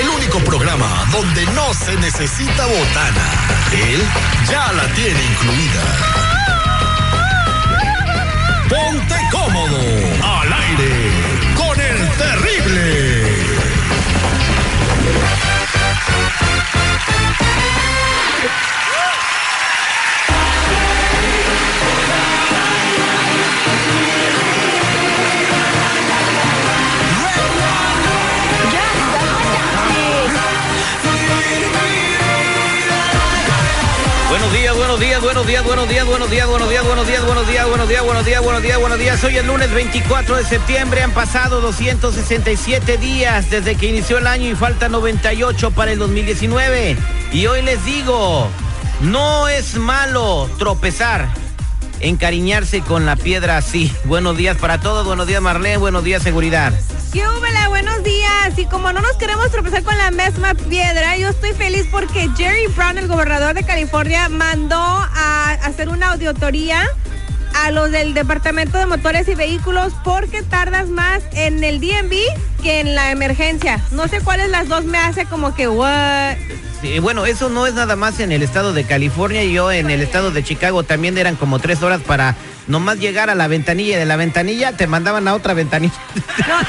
El único programa donde no se necesita botana. Él ya la tiene incluida. Ponte cómodo. Al aire. Con el terrible. Días, buenos días, buenos días, buenos días, buenos días, buenos días, buenos días, buenos días, buenos días, buenos días. Hoy es lunes 24 de septiembre, han pasado 267 días desde que inició el año y falta 98 para el 2019. Y hoy les digo, no es malo tropezar, encariñarse con la piedra así. Buenos días para todos, buenos días Marlene, buenos días seguridad. ¿Qué? Buenos días. Y como no nos queremos tropezar con la misma piedra, yo estoy feliz porque Jerry Brown, el gobernador de California, mandó a hacer una auditoría a los del Departamento de Motores y Vehículos porque tardas más en el DMV que en la emergencia. No sé cuáles las dos me hace como que, what? Bueno, eso no es nada más en el estado de California. Yo en el estado de Chicago también eran como tres horas para nomás llegar a la ventanilla y de la ventanilla te mandaban a otra ventanilla. No,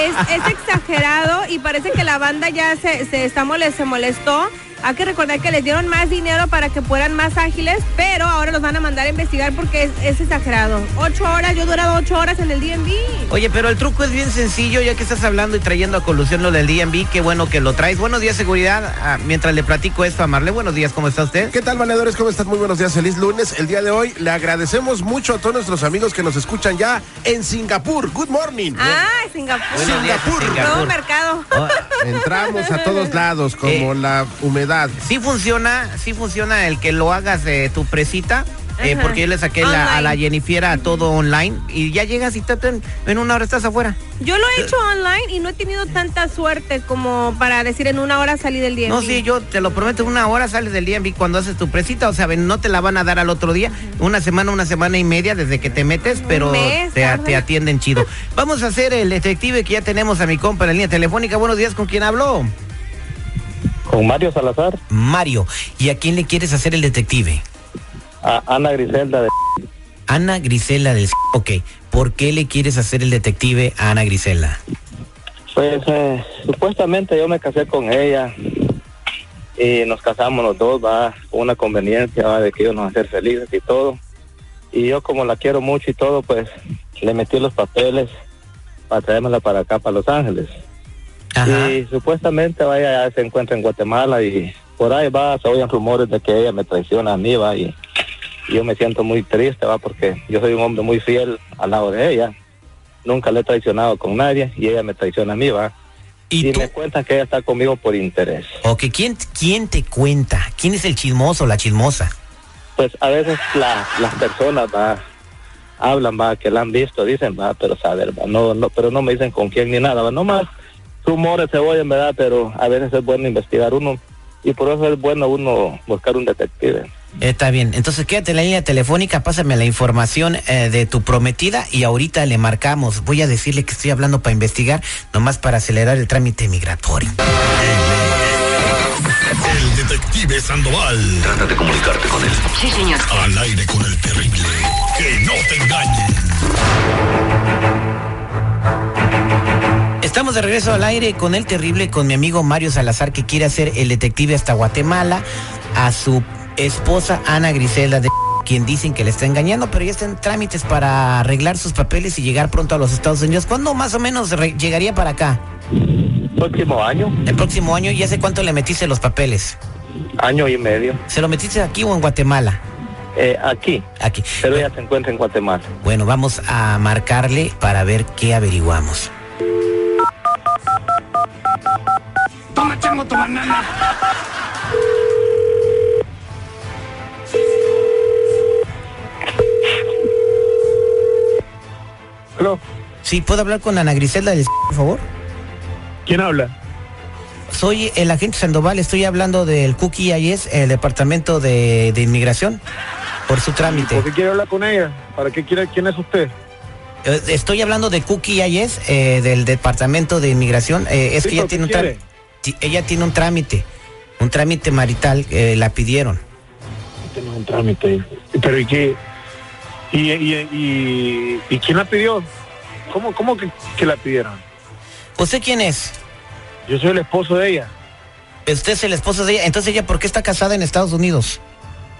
es, exagerado y parece que la banda ya se, se, está mole- se molestó. Hay que recordar que les dieron más dinero para que fueran más ágiles, pero ahora los van a mandar a investigar porque es, es exagerado. Ocho horas, yo he durado ocho horas en el DMV. Oye, pero el truco es bien sencillo, ya que estás hablando y trayendo a colusión lo del DMV, qué bueno que lo traes. Buenos días, seguridad. Ah, mientras le platico esto a Marle, buenos días, ¿cómo está usted? ¿Qué tal, valedores? ¿Cómo están? Muy buenos días. Feliz lunes. El día de hoy le agradecemos mucho a todos nuestros amigos que nos escuchan ya en Singapur. Good morning. Ah, Singapur. Días. Singapur. Nuevo mercado. Oh, Entramos a todos lados, como Eh. la humedad. sí funciona, sí funciona el que lo hagas de tu presita. Eh, porque yo le saqué la- a la Online. Jennifiera todo online y ya llegas y te, te- en una hora estás afuera. Yo lo he hecho online y no he tenido tanta suerte como para decir en una hora salí del DMV. No, sí, yo te lo prometo, una hora sales del DMV cuando haces tu presita, o sea, ven, no te la van a dar al otro día, una semana, una semana y media desde que te metes, pero mes, te, te atienden chido. Vamos a hacer el detective que ya tenemos a mi compa en la línea telefónica. Buenos días, ¿con quién habló? Con Mario Salazar, Mario. ¿Y a quién le quieres hacer el detective? A Ana Griselda de Ana Grisela del... Ok, ¿por qué le quieres hacer el detective a Ana Grisela? Pues eh, supuestamente yo me casé con ella y nos casamos los dos, va, una conveniencia, va, de que íbamos a ser felices y todo. Y yo como la quiero mucho y todo, pues le metí los papeles para traérmela para acá, para Los Ángeles. Ajá. Y supuestamente vaya, ya se encuentra en Guatemala y por ahí va, se oyen rumores de que ella me traiciona a mí, va, y yo me siento muy triste, va, porque yo soy un hombre muy fiel al lado de ella. Nunca le he traicionado con nadie y ella me traiciona a mí, va. ¿Y, Y tú? me cuentan que ella está conmigo por interés. Ok, ¿quién, ¿quién te cuenta? ¿Quién es el chismoso o la chismosa? Pues a veces la- las personas, va, hablan, va, que la han visto, dicen, va, pero saber, va, no, no, pero no me dicen con quién ni nada, va, no más rumores se oyen, verdad, pero a veces es bueno investigar uno y por eso es bueno uno buscar un detective. Está bien, entonces quédate en la línea telefónica, pásame la información eh, de tu prometida y ahorita le marcamos. Voy a decirle que estoy hablando para investigar, nomás para acelerar el trámite migratorio. El detective Sandoval. Trata de comunicarte con él. Sí, señor. Al aire con el terrible. Que no te engañen. Estamos de regreso al aire con el terrible, con mi amigo Mario Salazar, que quiere hacer el detective hasta Guatemala, a su esposa Ana Griselda de quien dicen que le está engañando, pero ya está en trámites para arreglar sus papeles y llegar pronto a los Estados Unidos. ¿Cuándo más o menos llegaría para acá? Próximo año, El próximo año, ¿y hace cuánto le metiste los papeles? año y medio, ¿Se lo metiste aquí o en Guatemala? eh, aquí, Aquí. pero ella se encuentra en Guatemala. Bueno, vamos a marcarle para ver qué averiguamos. Tómate tengo tu banana. Aló, Sí, ¿puedo hablar con Ana Griselda del por favor? ¿quién habla? Soy el agente Sandoval, estoy hablando del Cookie IS, el departamento de, de inmigración, por su trámite. ¿Por qué quiere hablar con ella? ¿Para qué quiere? ¿Quién es usted? Eh, Estoy hablando de Cookie IS, eh, del departamento de inmigración. Eh, es Sí, que ella tiene, un ella tiene un trámite, un trámite marital, eh, la pidieron. Tengo un trámite. Pero ¿y qué? ¿Y, y, y, y quién la pidió? ¿Cómo, cómo que, que la pidieron? ¿Usted quién es? Yo soy el esposo de ella. Usted es el esposo de ella. Entonces, ¿ella por qué está casada en Estados Unidos?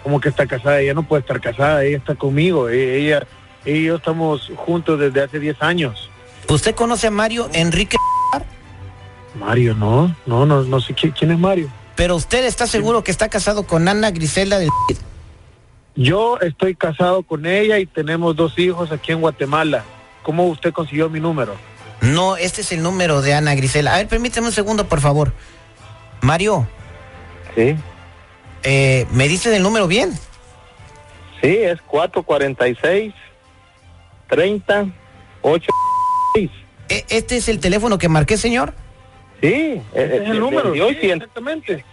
¿Cómo que está casada? Ella no puede estar casada, ella está conmigo. E- Ella, ella y yo estamos juntos desde hace 10 años. ¿Usted conoce a Mario Enrique? Mario, no, no, no, no sé quién, quién es Mario. Pero usted está seguro que está casado con Ana Griselda del... Yo estoy casado con ella y tenemos dos hijos aquí en Guatemala. ¿Cómo usted consiguió mi número? No, este es el número de Ana Griselda. A ver, permíteme un segundo, por favor. Mario, Sí, eh, ¿me dice el número bien? sí, es 446 30 86. E- ¿Este es el teléfono que marqué, señor? Sí, Ese es el número. Y hoy sí, sí, exactamente.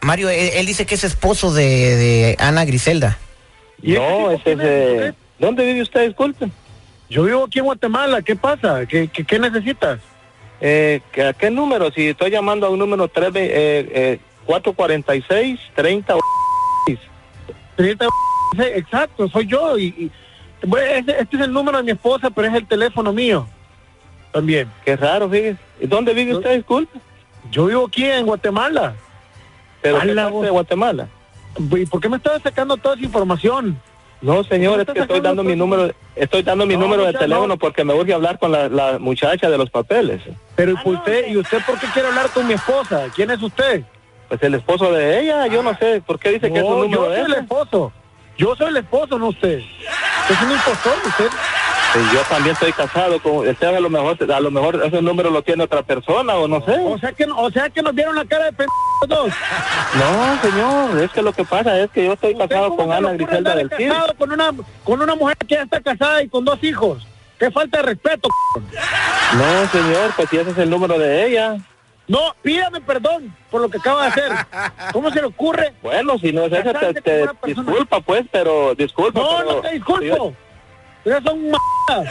Mario, él, él dice que es esposo de, de Ana Griselda. ¿Y no, ese es usted? ¿Dónde vive usted? Disculpe. Yo vivo aquí en Guatemala, ¿qué pasa? ¿Qué, qué, qué necesitas? Eh, ¿qué- ¿A qué número? Si estoy llamando a un número 3, eh, eh, 446 30 Señorita, sí, Exacto, soy yo. Y, y- bueno, este, este es el número de mi esposa, pero es el teléfono mío. También. Qué raro, fíjese. ¿Y ¿Dónde vive usted? Disculpe. Yo vivo aquí en Guatemala. ¿Pero qué parte de Guatemala? ¿Y por qué me estás sacando toda esa información? No, señor, ¿Cómo es que estoy dando mi número, estoy dando mi No, número de teléfono no. porque me urge hablar con la, la muchacha de los papeles. Pero ¿y usted, ¿y usted por qué quiere hablar con mi esposa? ¿Quién es usted? Pues el esposo de ella, yo no sé, ¿por qué dice que es un número yo de soy el esposo. Yo soy el esposo, no usted. Es un impostor, usted. Pues yo también estoy casado con usted a lo mejor a lo mejor ese número lo tiene otra persona o no sé. O sea que, o sea que nos vieron la cara de pendejos dos. No, señor, es que lo que pasa es que yo estoy ¿Usted casado con Ana Griselda del Cid. casado con una, con una mujer que ya está casada y con dos hijos? Qué falta de respeto. No, señor, pues si ese es el número de ella. No, pídame perdón por lo que acaba de hacer. ¿Cómo se le ocurre? Bueno, si no es ese, te, disculpa pues, pero disculpa. No, pero- no te disculpo. Ustedes son m***as.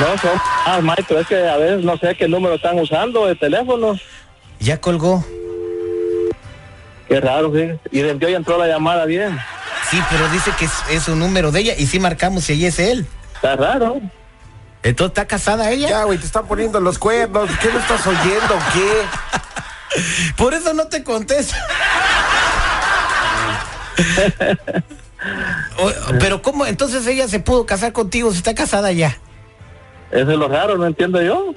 No, son ah, maestro, es que a veces no sé qué número están usando de teléfono. Ya colgó. Qué raro, sí. Y desde hoy entró la llamada bien. Sí, pero dice que es, es un número de ella y sí marcamos si ella es él. Está raro. Entonces, ¿está casada ella? Ya, güey, te están poniendo los cuernos. ¿Qué no estás oyendo? ¿Qué? Por eso no te contesto. Pero ¿cómo? Entonces ella se pudo casar contigo si está casada ya. Eso es lo raro, no entiendo yo.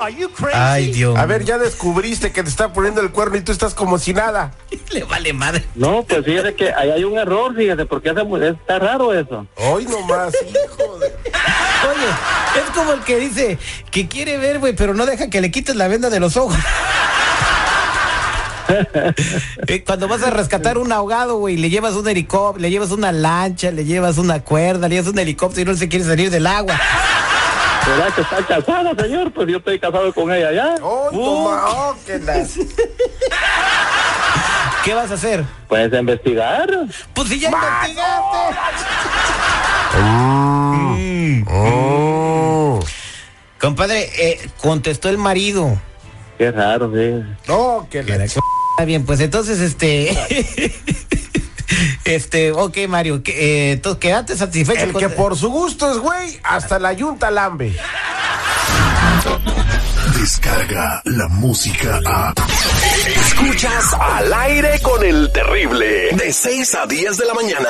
Ay, Dios. A ver, ya descubriste que te está poniendo el cuerno y tú estás como si nada. le vale madre. No, pues fíjese que ahí hay un error, fíjese, porque hace mu- está raro eso. Hoy nomás, hijo de... Oye, es como el que dice que quiere ver, güey, pero no deja que le quites la venda de los ojos. Eh, Cuando vas a rescatar un ahogado, güey, le llevas un helicóptero, le llevas una lancha, le llevas una cuerda, le llevas un helicóptero y no se quiere salir del agua. ¿Verdad que está casada, señor? Pues yo estoy casado con ella ya. Oh, que las... ¿Qué vas a hacer? Pues investigar. Pues si ya investigaste. Oh. Compadre, eh, contestó el marido. Qué raro, sí. No, que la... Está bien, pues entonces, este. este, ok, Mario, que, eh, quédate satisfecho. El con- que por su gusto es güey, hasta la yunta lambe. Descarga la música a. Escuchas al aire con el terrible. De 6 a 10 de la mañana.